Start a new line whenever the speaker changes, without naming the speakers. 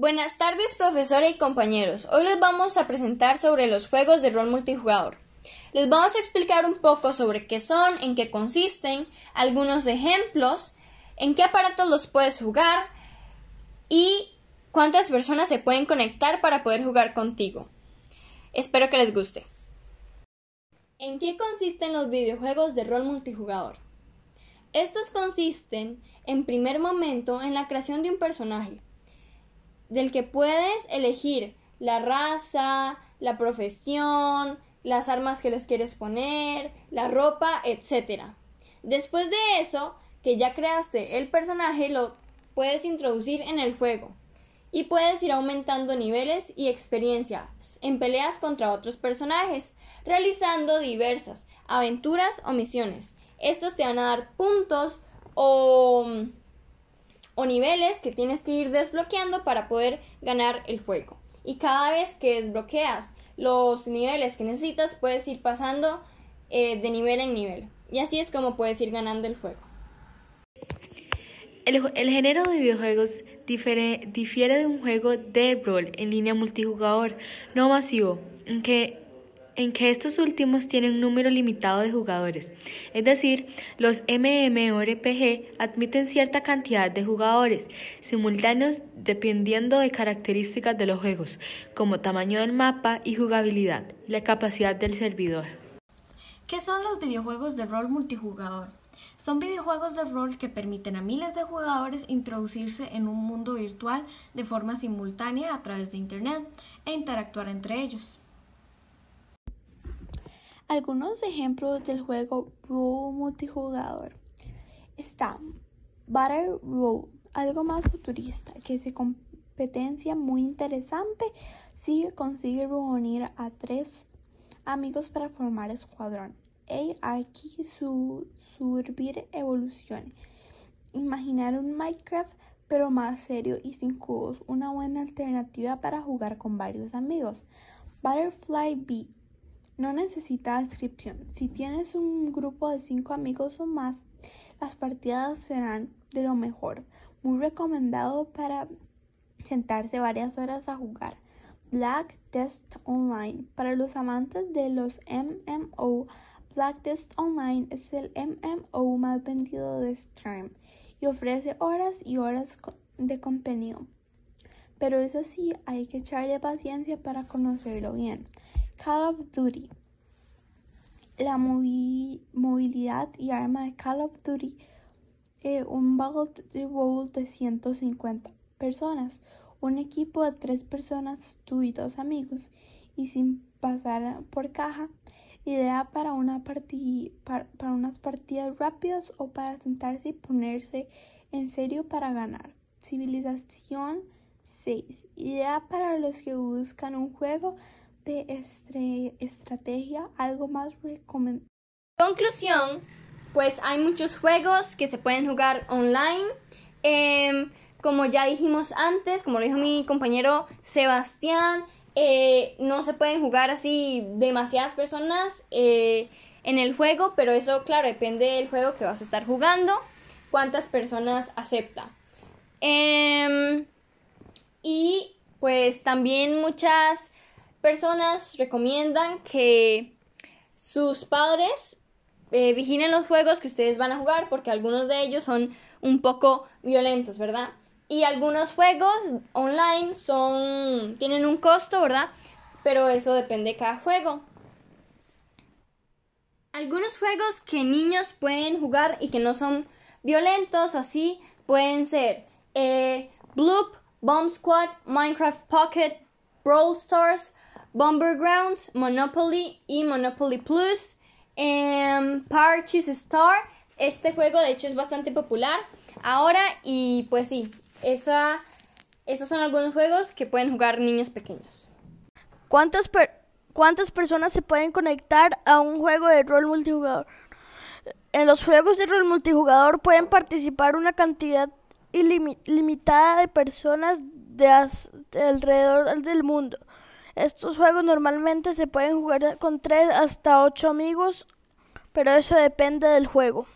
Buenas tardes, profesora y compañeros. Hoy les vamos a presentar sobre los juegos de rol multijugador. Les vamos a explicar un poco sobre qué son, en qué consisten, algunos ejemplos, en qué aparatos los puedes jugar y cuántas personas se pueden conectar para poder jugar contigo. Espero que les guste. ¿En qué consisten los videojuegos de rol multijugador? Estos consisten, en primer momento, en la creación de un personaje del que puedes elegir la raza, la profesión, las armas que les quieres poner, la ropa, etc. Después de eso, que ya creaste el personaje, lo puedes introducir en el juego y puedes ir aumentando niveles y experiencias en peleas contra otros personajes, realizando diversas aventuras o misiones. Estos te van a dar puntos o o niveles que tienes que ir desbloqueando para poder ganar el juego. Y cada vez que desbloqueas los niveles que necesitas, puedes ir pasando eh, de nivel en nivel. Y así es como puedes ir ganando el juego.
El, género de videojuegos difiere, de un juego de rol en línea multijugador no masivo, que en que estos últimos tienen un número limitado de jugadores, es decir, los MMORPG admiten cierta cantidad de jugadores simultáneos dependiendo de características de los juegos, como tamaño del mapa y jugabilidad, la capacidad del servidor.
¿Qué son los videojuegos de rol multijugador? Son videojuegos de rol que permiten a miles de jugadores introducirse en un mundo virtual de forma simultánea a través de Internet e interactuar entre ellos.
Algunos ejemplos del juego Role multijugador. Está Battle Roll, algo más futurista, que es de competencia muy interesante si consigue reunir a tres amigos para formar escuadrón. Arky su Survivir Evolución. Imaginar un Minecraft pero más serio y sin cubos, una buena alternativa para jugar con varios amigos. Butterfly Beat no necesita descripción. Si tienes un grupo de 5 amigos o más, las partidas serán de lo mejor. Muy recomendado para sentarse varias horas a jugar. Black Test Online. Para los amantes de los MMO, Black Test Online es el MMO más vendido de Steam y ofrece horas y horas de contenido. Pero eso sí, hay que echarle paciencia para conocerlo bien. Call of Duty. La movilidad y arma de Call of Duty. Eh, un Battle Roll de 150 personas. Un equipo de 3 personas, tú y dos amigos. Y sin pasar por caja. Idea para, una para unas partidas rápidas o para sentarse y ponerse en serio para ganar. Civilización 6. Idea para los que buscan un juego estrategia, algo más recomendable.
Conclusión, pues hay muchos juegos que se pueden jugar online. Em, como ya dijimos antes, como lo dijo mi compañero Sebastián, eh, no se pueden jugar así demasiadas personas eh, en el juego, pero eso, claro, depende del juego que vas a estar jugando, cuántas personas acepta. Em, y pues también muchas personas recomiendan que sus padres eh, vigilen los juegos que ustedes van a jugar porque algunos de ellos son un poco violentos, ¿verdad? Y algunos juegos online son tienen un costo, ¿verdad? Pero eso depende de cada juego. Algunos juegos que niños pueden jugar y que no son violentos o así pueden ser eh, Bloop, Bomb Squad, Minecraft Pocket, Brawl Stars, Bomber Grounds, Monopoly y Monopoly Plus. Eh, Parches Star. Este juego de hecho es bastante popular ahora y pues sí, esa, esos son algunos juegos que pueden jugar niños pequeños.
¿Cuántas, ¿Cuántas personas se pueden conectar a un juego de rol multijugador? En los juegos de rol multijugador pueden participar una cantidad ilimitada de personas de alrededor del mundo. Estos juegos normalmente se pueden jugar con 3 hasta 8 amigos, pero eso depende del juego.